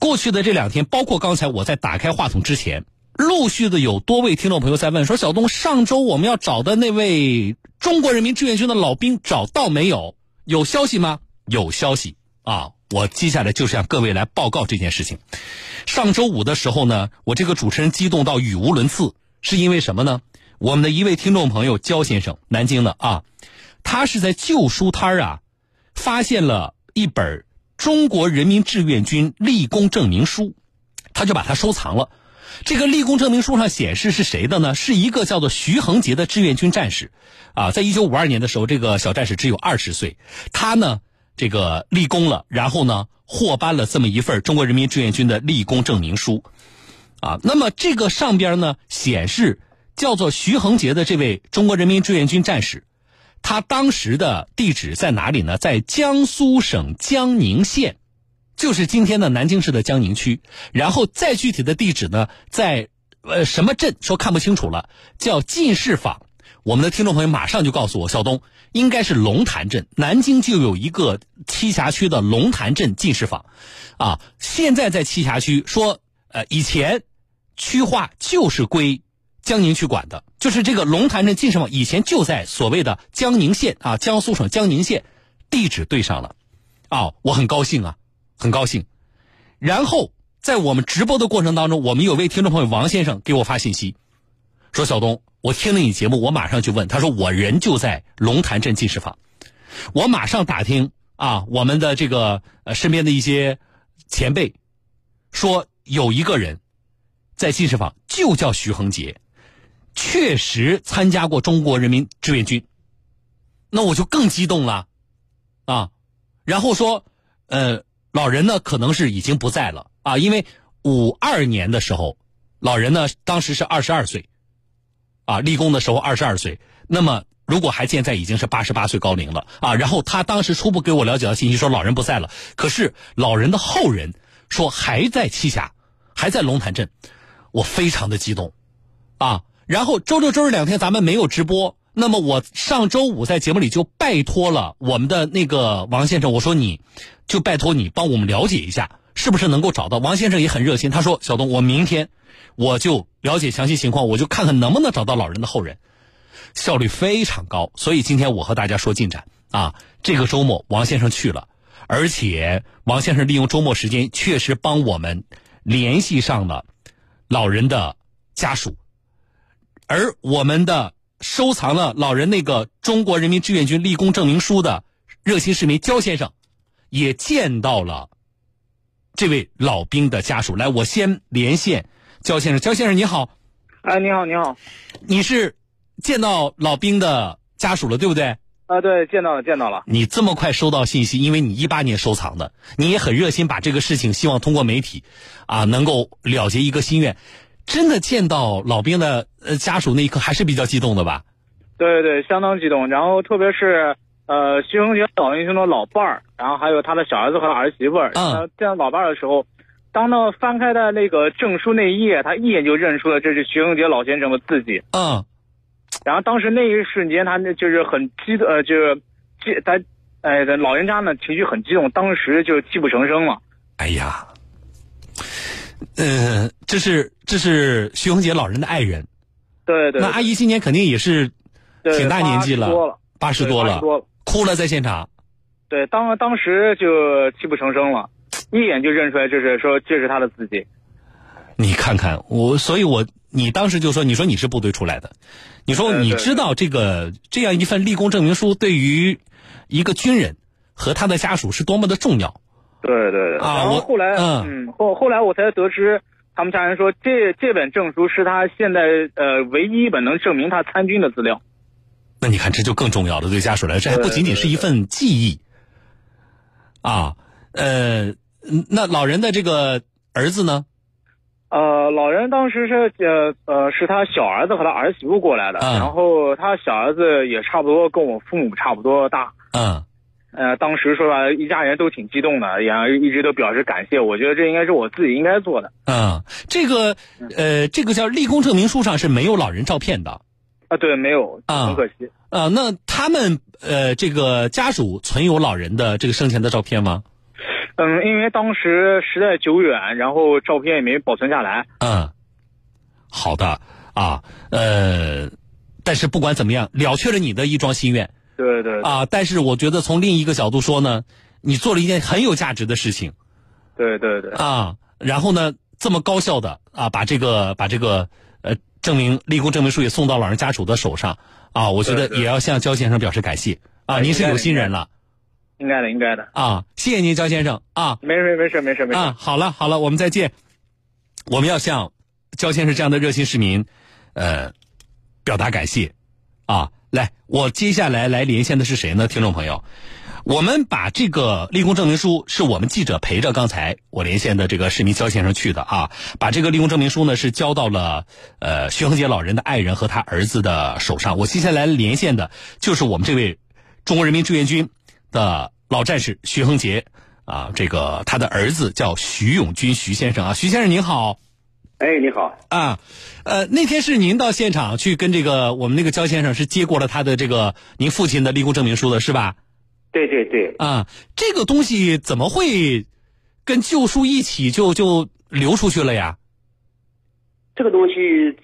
过去的这两天，包括刚才我在打开话筒之前，陆续的有多位听众朋友在问说：“小东，上周我们要找的那位中国人民志愿军的老兵找到没有？有消息吗？”有消息啊！我接下来就向各位来报告这件事情。上周五的时候呢，我这个主持人激动到语无伦次，是因为什么呢？我们的一位听众朋友焦先生，南京的啊，他是在旧书摊啊，发现了一本中国人民志愿军立功证明书，他就把它收藏了。这个立功证明书上显示是谁的呢？是一个叫做徐恒杰的志愿军战士，啊，在一九五二年的时候，这个小战士只有二十岁，他呢。这个立功了，然后呢，获颁了这么一份中国人民志愿军的立功证明书，啊，那么这个上边呢显示叫做徐恒杰的这位中国人民志愿军战士，他当时的地址在哪里呢？在江苏省江宁县，就是今天的南京市的江宁区。然后再具体的地址呢，在呃什么镇？说看不清楚了，叫进士坊。我们的听众朋友马上就告诉我，小东应该是龙潭镇，南京就有一个栖霞区的龙潭镇进士坊，啊，现在在栖霞区说，呃，以前区划就是归江宁区管的，就是这个龙潭镇进士坊以前就在所谓的江宁县啊，江苏省江宁县，地址对上了，啊，我很高兴啊，很高兴。然后在我们直播的过程当中，我们有位听众朋友王先生给我发信息，说小东。我听了你节目，我马上去问他说：“我人就在龙潭镇进士坊。”我马上打听啊，我们的这个呃身边的一些前辈说有一个人在进士坊，就叫徐恒杰，确实参加过中国人民志愿军。那我就更激动了啊！然后说，呃，老人呢可能是已经不在了啊，因为五二年的时候，老人呢当时是二十二岁。啊，立功的时候二十二岁，那么如果还健在，已经是八十八岁高龄了啊。然后他当时初步给我了解到信息，说老人不在了，可是老人的后人说还在栖霞，还在龙潭镇，我非常的激动啊。然后周六周日两天咱们没有直播，那么我上周五在节目里就拜托了我们的那个王先生，我说你就拜托你帮我们了解一下，是不是能够找到？王先生也很热心，他说小东，我明天。我就了解详细情况，我就看看能不能找到老人的后人，效率非常高。所以今天我和大家说进展啊，这个周末王先生去了，而且王先生利用周末时间确实帮我们联系上了老人的家属，而我们的收藏了老人那个中国人民志愿军立功证明书的热心市民焦先生，也见到了这位老兵的家属。来，我先连线。焦先生，焦先生你好，哎，你好，你好，你是见到老兵的家属了，对不对？啊，对，见到了，见到了。你这么快收到信息，因为你一八年收藏的，你也很热心，把这个事情希望通过媒体，啊，能够了结一个心愿。真的见到老兵的呃家属那一刻，还是比较激动的吧？对对，相当激动。然后特别是呃徐恒杰老英雄的老伴儿，然后还有他的小儿子和儿媳妇儿，嗯，见到老伴儿的时候。当他翻开的那个证书那一页，他一眼就认出了这是徐恒杰老先生的字迹。嗯，然后当时那一瞬间，他那就是很激动，呃，就是激他，哎，老人家呢情绪很激动，当时就泣不成声了。哎呀，嗯，这是这是徐恒杰老人的爱人。对对。那阿姨今年肯定也是挺大年纪了，八十多了，哭了在现场。对，当当时就泣不成声了。一眼就认出来，这是说这是他的自己。你看看我，所以我你当时就说，你说你是部队出来的，你说你知道这个这样一份立功证明书对于一个军人和他的家属是多么的重要。对对对。啊，我后来嗯后后来我才得知，他们家人说这这本证书是他现在呃唯一一本能证明他参军的资料。那你看这就更重要了，对家属来说，这还不仅仅是一份记忆啊，呃。嗯，那老人的这个儿子呢？呃，老人当时是呃呃，是他小儿子和他儿媳妇过来的，然后他小儿子也差不多跟我父母差不多大。嗯。呃，当时说吧，一家人都挺激动的，也一直都表示感谢。我觉得这应该是我自己应该做的。嗯，这个呃，这个叫立功证明书上是没有老人照片的。啊，对，没有，很可惜。啊，那他们呃，这个家属存有老人的这个生前的照片吗？嗯，因为当时时代久远，然后照片也没保存下来。嗯，好的啊，呃，但是不管怎么样，了却了你的一桩心愿。对对。啊，但是我觉得从另一个角度说呢，你做了一件很有价值的事情。对对对。啊，然后呢，这么高效的啊，把这个把这个呃证明立功证明书也送到老人家属的手上啊，我觉得也要向焦先生表示感谢啊，您是有心人了。应该的，应该的啊！谢谢您，焦先生啊！没事，没事，没事，没事啊！好了，好了，我们再见。我们要向焦先生这样的热心市民，呃，表达感谢啊！来，我接下来来连线的是谁呢？听众朋友，我们把这个立功证明书是我们记者陪着刚才我连线的这个市民焦先生去的啊，把这个立功证明书呢是交到了呃徐恒杰老人的爱人和他儿子的手上。我接下来连线的就是我们这位中国人民志愿军。的老战士徐恒杰啊，这个他的儿子叫徐永军，徐先生啊，徐先生您好，哎，你好啊，呃，那天是您到现场去跟这个我们那个焦先生是接过了他的这个您父亲的立功证明书的是吧？对对对啊，这个东西怎么会跟旧书一起就就流出去了呀？这个东西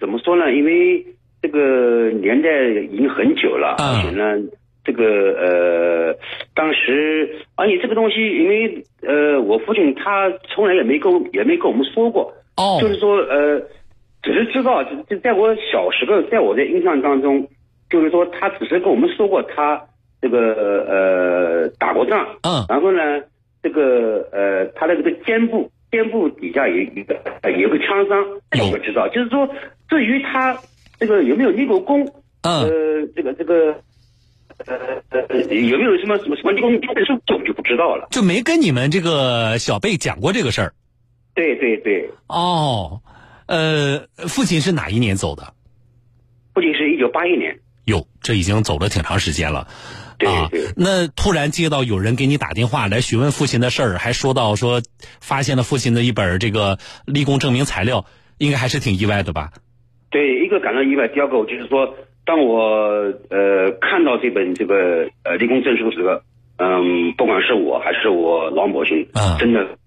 怎么说呢？因为这个年代已经很久了，而且呢。这个呃，当时而且这个东西，因为呃，我父亲他从来也没跟也没跟我们说过，哦，就是说呃，只是知道就就在我小时候，在我的印象当中，就是说他只是跟我们说过他这个呃打过仗，嗯，然后呢，这个呃他的这个肩部肩部底下有一个有个枪伤，我不知道，就是说至于他这个有没有立过功，嗯，呃，这个这个。呃呃，有没有什么什么什么立功立功书，这我就不知道了。就没跟你们这个小贝讲过这个事儿。对对对。哦，呃，父亲是哪一年走的？父亲是一九八一年。哟，这已经走了挺长时间了。对对。那突然接到有人给你打电话来询问父亲的事儿，还说到说发现了父亲的一本这个立功证明材料，应该还是挺意外的吧？对，一个感到意外，第二个就是说。当我呃看到这本这个呃立功证书时，嗯，不管是我还是我老母亲，啊，真的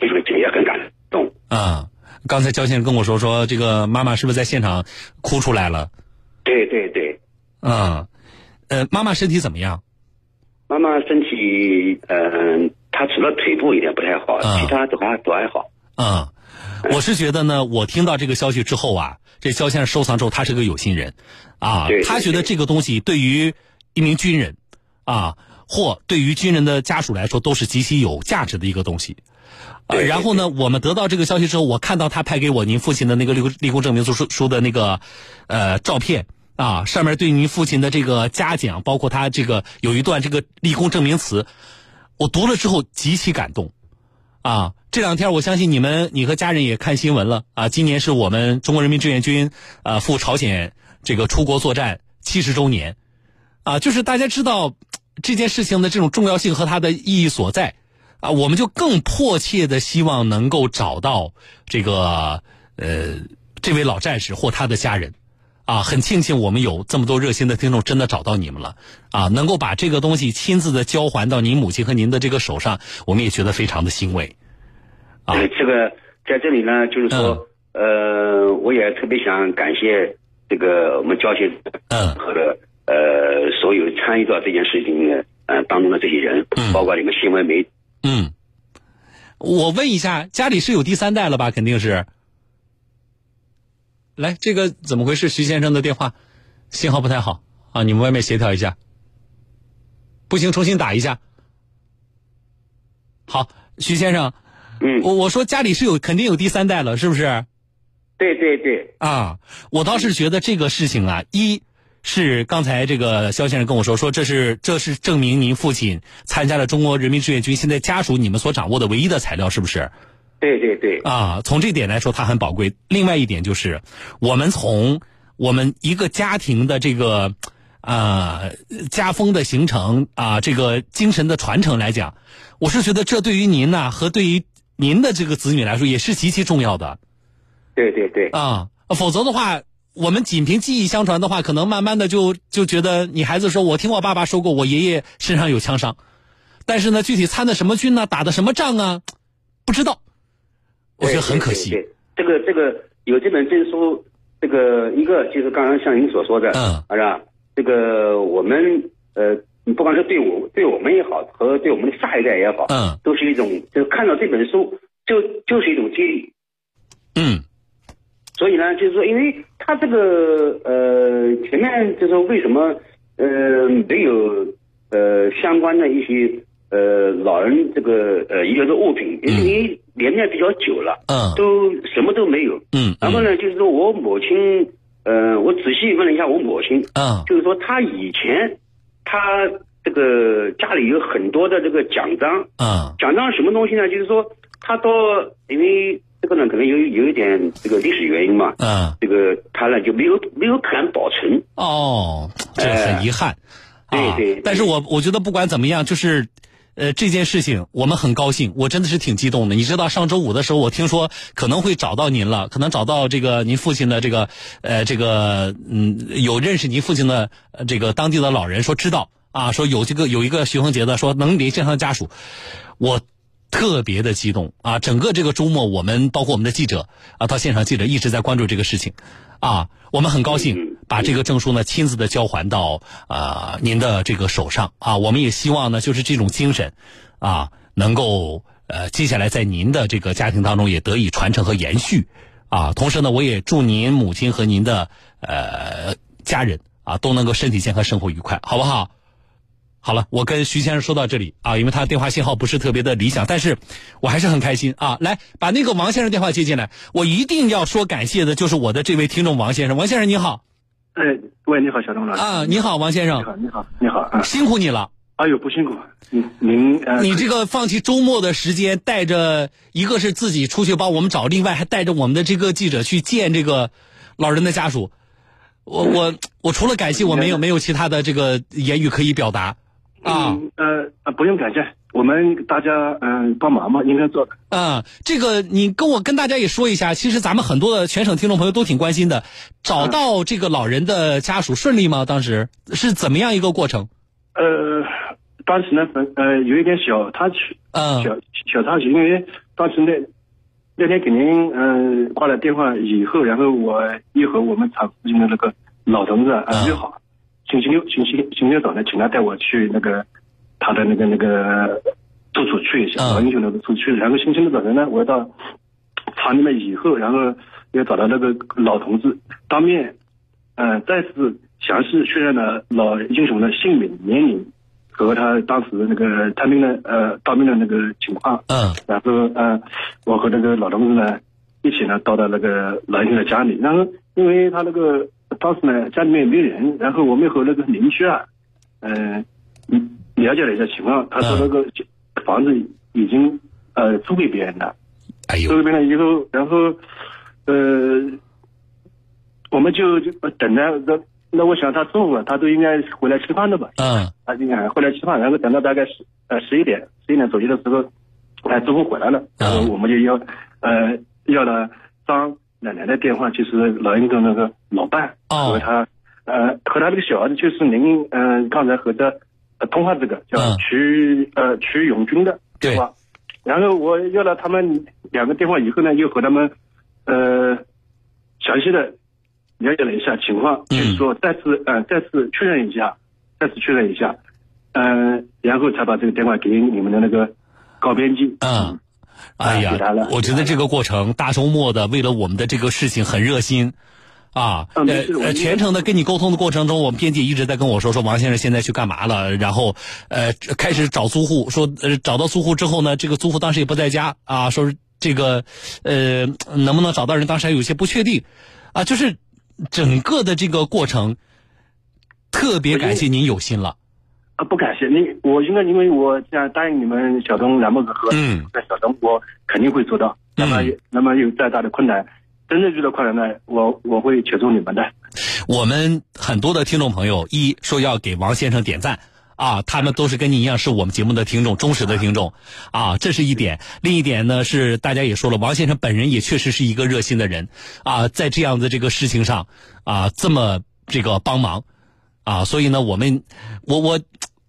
非常也很感动啊。刚才焦先生跟我说说，这个妈妈是不是在现场哭出来了？对对对，嗯，呃，妈妈身体怎么样？妈妈身体，嗯，她除了腿部有点不太好，其他都还都还好。嗯，我是觉得呢，我听到这个消息之后啊。这焦先生收藏之后，他是个有心人，啊，他觉得这个东西对于一名军人，啊，或对于军人的家属来说，都是极其有价值的一个东西。呃，然后呢，我们得到这个消息之后，我看到他拍给我您父亲的那个立立功证明书书的那个呃照片啊，上面对您父亲的这个嘉奖，包括他这个有一段这个立功证明词，我读了之后极其感动。啊，这两天我相信你们，你和家人也看新闻了啊。今年是我们中国人民志愿军啊赴朝鲜这个出国作战七十周年，啊，就是大家知道这件事情的这种重要性和它的意义所在啊，我们就更迫切的希望能够找到这个呃这位老战士或他的家人啊。很庆幸我们有这么多热心的听众真的找到你们了啊，能够把这个东西亲自的交还到您母亲和您的这个手上，我们也觉得非常的欣慰。对，这个在这里呢，就是说，呃，我也特别想感谢这个我们交协嗯和的呃所有参与到这件事情的呃当中的这些人，包括你们新闻媒。嗯，我问一下，家里是有第三代了吧？肯定是。来，这个怎么回事？徐先生的电话信号不太好啊，你们外面协调一下。不行，重新打一下。好，徐先生。嗯，我我说家里是有肯定有第三代了，是不是？对对对。啊，我倒是觉得这个事情啊，一是刚才这个肖先生跟我说，说这是这是证明您父亲参加了中国人民志愿军，现在家属你们所掌握的唯一的材料，是不是？对对对。啊，从这点来说，它很宝贵。另外一点就是，我们从我们一个家庭的这个啊家风的形成啊，这个精神的传承来讲，我是觉得这对于您呢和对于您的这个子女来说也是极其重要的，对对对啊，否则的话，我们仅凭记忆相传的话，可能慢慢的就就觉得你孩子说，我听我爸爸说过，我爷爷身上有枪伤，但是呢，具体参的什么军呢，打的什么仗啊，不知道，我觉得很可惜。这个这个有这本证书，这个一个就是刚刚像您所说的，嗯，是吧？这个我们呃，不管是对我对我们也好，和对我们的下一代也好，嗯，都是一种，就是看到这本书就就是一种激励，嗯。所以呢，就是说，因为他这个呃前面就是为什么呃没有呃相关的一些呃老人这个呃遗留的物品，因为年代比较久了，嗯，都什么都没有，嗯，然后呢，就是说我母亲，呃，我仔细问了一下我母亲，嗯，就是说她以前她这个家里有很多的这个奖章，嗯，奖章什么东西呢？就是说她到因为。这个呢，可能有有一点这个历史原因嘛，嗯，这个他呢就没有没有敢保存。哦，这很遗憾。对对。但是我我觉得不管怎么样，就是，呃，这件事情我们很高兴，我真的是挺激动的。你知道上周五的时候，我听说可能会找到您了，可能找到这个您父亲的这个呃这个嗯有认识您父亲的这个当地的老人说知道啊，说有这个有一个徐恒杰的说能联系上家属，我。特别的激动啊！整个这个周末，我们包括我们的记者啊，到现场记者一直在关注这个事情，啊，我们很高兴把这个证书呢亲自的交还到啊您的这个手上啊。我们也希望呢，就是这种精神啊，能够呃接下来在您的这个家庭当中也得以传承和延续啊。同时呢，我也祝您母亲和您的呃家人啊都能够身体健康，生活愉快，好不好？好了，我跟徐先生说到这里啊，因为他电话信号不是特别的理想，但是我还是很开心啊。来，把那个王先生电话接进来，我一定要说感谢的，就是我的这位听众王先生。王先生你好，哎，喂，你好，小东老师啊，你好，王先生，你好，你好，你好啊，辛苦你了。哎呦，不辛苦，您您呃，你这个放弃周末的时间，带着一个是自己出去帮我们找，另外还带着我们的这个记者去见这个老人的家属。我我我除了感谢，我没有没有其他的这个言语可以表达。啊，呃呃，不用感谢，我们大家嗯帮忙嘛，应该做的。啊，这个你跟我跟大家也说一下，其实咱们很多的全省听众朋友都挺关心的，找到这个老人的家属顺利吗？当时是怎么样一个过程？呃，当时呢，呃，有一点小插曲，嗯，小小插曲，因为当时那那天给您嗯挂了电话以后，然后我又和我们厂附近的那个老同志啊约好。星期六，星期星期六早上，请他带我去那个他的那个那个住处去一下，老英雄那个住处去。然后星期六早晨呢，我要到厂里面以后，然后要找到那个老同志，当面嗯再次详细确认了老英雄的姓名、年龄和他当时那个探病的呃当兵的那个情况。嗯。然后呃，我和那个老同志呢一起呢到了那个老英雄的家里，然后因为他那个。当时呢，家里面也没人，然后我们和那个邻居啊，嗯，了解了一下情况，他说那个房子已经呃租给别人了，租给别人以后，然后呃，我们就就等着，那那我想他中午他都应该回来吃饭的吧？嗯，他应该回来吃饭，然后等到大概十呃十一点十一点左右的时候，哎，师傅回来了，然后我们就要呃要了张。奶奶的电话就是老英的那个老伴和他，呃，和他那个小儿子，就是您嗯刚才和他通话这个叫曲呃曲永军的电话，然后我要了他们两个电话以后呢，又和他们呃详细的了解了一下情况，就是说再次嗯再次确认一下，再次确认一下，嗯，然后才把这个电话给你们的那个高编辑。嗯。哎呀，我觉得这个过程大周末的，为了我们的这个事情很热心，啊，呃呃，全程的跟你沟通的过程中，我们编辑一直在跟我说说王先生现在去干嘛了，然后呃开始找租户，说呃找到租户之后呢，这个租户当时也不在家啊，说这个呃能不能找到人，当时还有些不确定，啊，就是整个的这个过程，特别感谢您有心了。啊，不感谢你，我应该因为我既然答应你们小东栏目和嗯，在小东，我肯定会做到。那么，那么有再大的困难，真正遇到困难呢，我我会协助你们的。我们很多的听众朋友，一说要给王先生点赞啊，他们都是跟你一样是我们节目的听众，忠实的听众啊，这是一点。另一点呢是大家也说了，王先生本人也确实是一个热心的人啊，在这样的这个事情上啊，这么这个帮忙。啊，所以呢，我们，我我，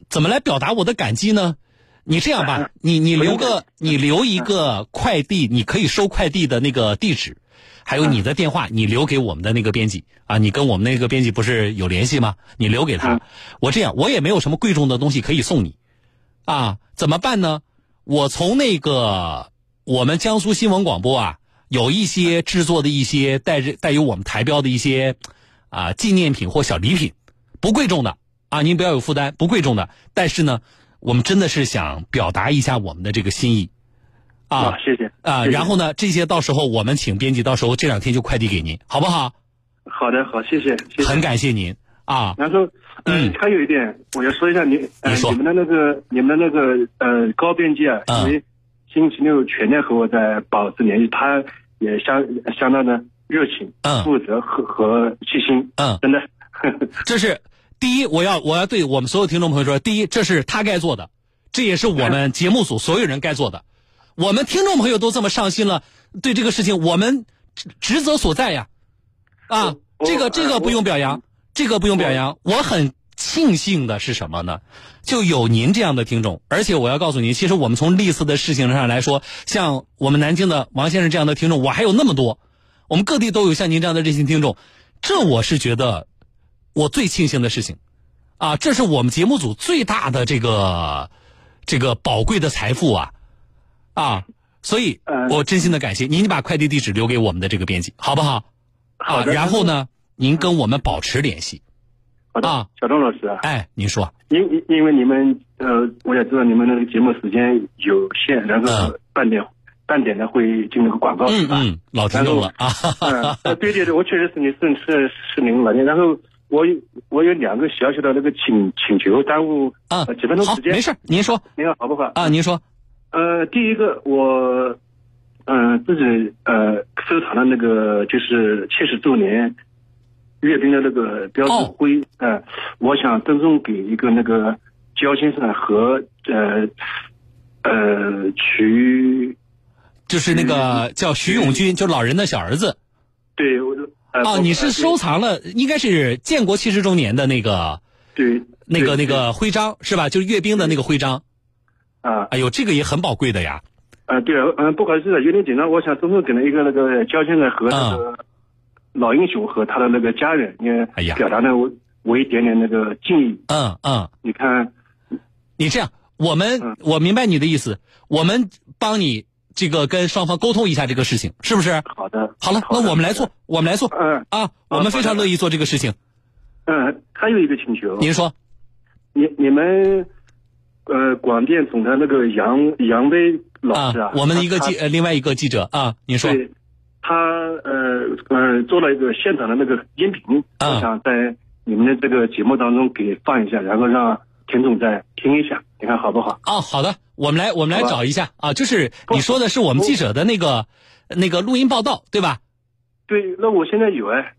怎么来表达我的感激呢？你这样吧，你你留个你留一个快递，你可以收快递的那个地址，还有你的电话，你留给我们的那个编辑啊，你跟我们那个编辑不是有联系吗？你留给他。我这样，我也没有什么贵重的东西可以送你，啊，怎么办呢？我从那个我们江苏新闻广播啊，有一些制作的一些带着带有我们台标的一些啊纪念品或小礼品，不贵重的。啊，您不要有负担，不贵重的。但是呢，我们真的是想表达一下我们的这个心意，啊，谢谢啊。然后呢，这些到时候我们请编辑，到时候这两天就快递给您，好不好？好的，好，谢谢，谢谢。很感谢您啊。然后，嗯，还有一点，我要说一下，你，你们的那个，你们的那个，呃，高编辑啊，因为星期六全天和我在保持联系，他也相相当的热情、负责和和细心，嗯，真的，这是。第一，我要我要对我们所有听众朋友说，第一，这是他该做的，这也是我们节目组所有人该做的。我们听众朋友都这么上心了，对这个事情，我们职责所在呀。啊，这个这个不用表扬，这个不用表扬。我很庆幸的是什么呢？就有您这样的听众，而且我要告诉您，其实我们从历次的事情上来说，像我们南京的王先生这样的听众，我还有那么多，我们各地都有像您这样的热心听众，这我是觉得。我最庆幸的事情，啊，这是我们节目组最大的这个这个宝贵的财富啊，啊，所以我真心的感谢您，把快递地址留给我们的这个编辑，好不好？好的。然后呢，您跟我们保持联系。好的。小钟老师。哎，您说。因因因为你们呃，我也知道你们那个节目时间有限，然后半点半点的会进那个广告。嗯嗯，老听众了啊。对对对，我确实是你是是是您老年，然后。我有我有两个小小的那个请请求，耽误啊几分钟时间。没事，您说，您好，好不好？啊，您说。呃，第一个，我嗯自己呃收藏的那个就是七十周年阅兵的那个标志徽，呃，我想赠送给一个那个焦先生和呃呃徐，就是那个叫徐永军，就老人的小儿子。对，我。哦，你是收藏了，应该是建国七十周年的那个，对，那个那个徽章是吧？就是阅兵的那个徽章。啊，哎呦，这个也很宝贵的呀。啊，对啊，嗯，不好意思，有点紧张，我想赠送给了一个那个焦先生和那个老英雄和他的那个家人，也哎呀，表达了我我一点点那个敬意。嗯嗯，你看，你这样，我们我明白你的意思，我们帮你。这个跟双方沟通一下这个事情，是不是？好的。好了，那我们来做，我们来做。嗯。啊，我们非常乐意做这个事情。嗯，还有一个请求。您说。你你们，呃，广电总台那个杨杨威老师啊，我们的一个记呃另外一个记者啊，您说。对。他呃呃做了一个现场的那个音频，我想在你们的这个节目当中给放一下，然后让听众再听一下，你看好不好？哦，好的。我们来，我们来找一下啊，就是你说的是我们记者的那个那个录音报道，对吧？对，那我现在有哎。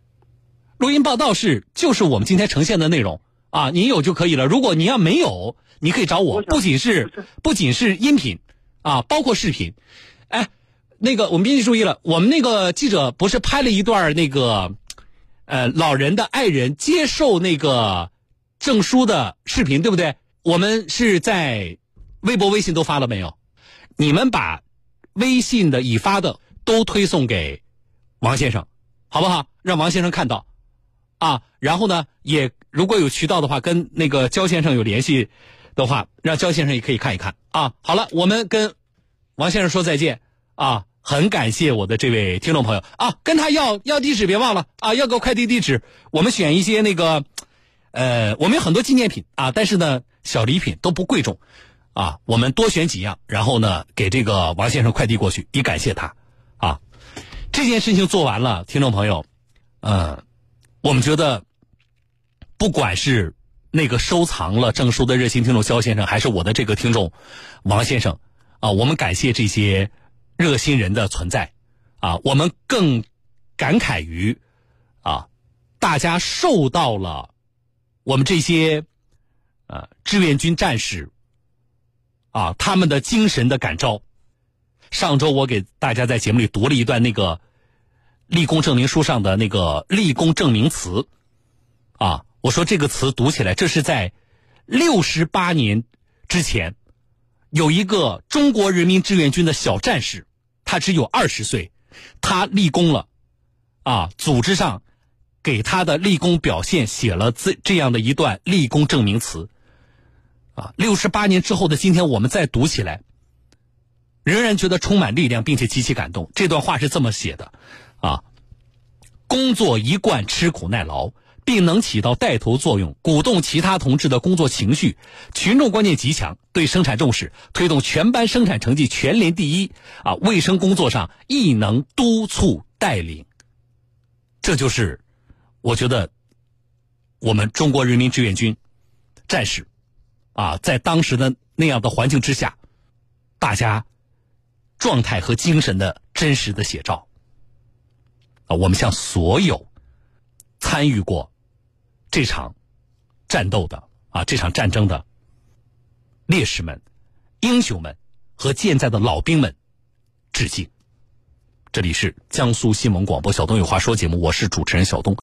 录音报道是就是我们今天呈现的内容啊，您有就可以了。如果你要没有，你可以找我，不仅是不仅是音频啊，包括视频。哎，那个我们编辑注意了，我们那个记者不是拍了一段那个呃老人的爱人接受那个证书的视频，对不对？我们是在。微博、微信都发了没有？你们把微信的已发的都推送给王先生，好不好？让王先生看到啊。然后呢，也如果有渠道的话，跟那个焦先生有联系的话，让焦先生也可以看一看啊。好了，我们跟王先生说再见啊。很感谢我的这位听众朋友啊，跟他要要地址，别忘了啊，要个快递地址。我们选一些那个呃，我们有很多纪念品啊，但是呢，小礼品都不贵重。啊，我们多选几样，然后呢，给这个王先生快递过去，以感谢他。啊，这件事情做完了，听众朋友，呃，我们觉得，不管是那个收藏了证书的热心听众肖先生，还是我的这个听众王先生，啊，我们感谢这些热心人的存在。啊，我们更感慨于，啊，大家受到了我们这些呃志愿军战士。啊，他们的精神的感召。上周我给大家在节目里读了一段那个立功证明书上的那个立功证明词。啊，我说这个词读起来，这是在六十八年之前，有一个中国人民志愿军的小战士，他只有二十岁，他立功了，啊，组织上给他的立功表现写了这这样的一段立功证明词，啊，六十八年之后的今天，我们再读起来，仍然觉得充满力量，并且极其感动。这段话是这么写的，啊，工作一贯吃苦耐劳。并能起到带头作用，鼓动其他同志的工作情绪，群众观念极强，对生产重视，推动全班生产成绩全连第一啊！卫生工作上亦能督促带领，这就是我觉得我们中国人民志愿军战士啊，在当时的那样的环境之下，大家状态和精神的真实的写照啊！我们向所有参与过。这场战斗的啊，这场战争的烈士们、英雄们和健在的老兵们致敬。这里是江苏新闻广播小东有话说节目，我是主持人小东。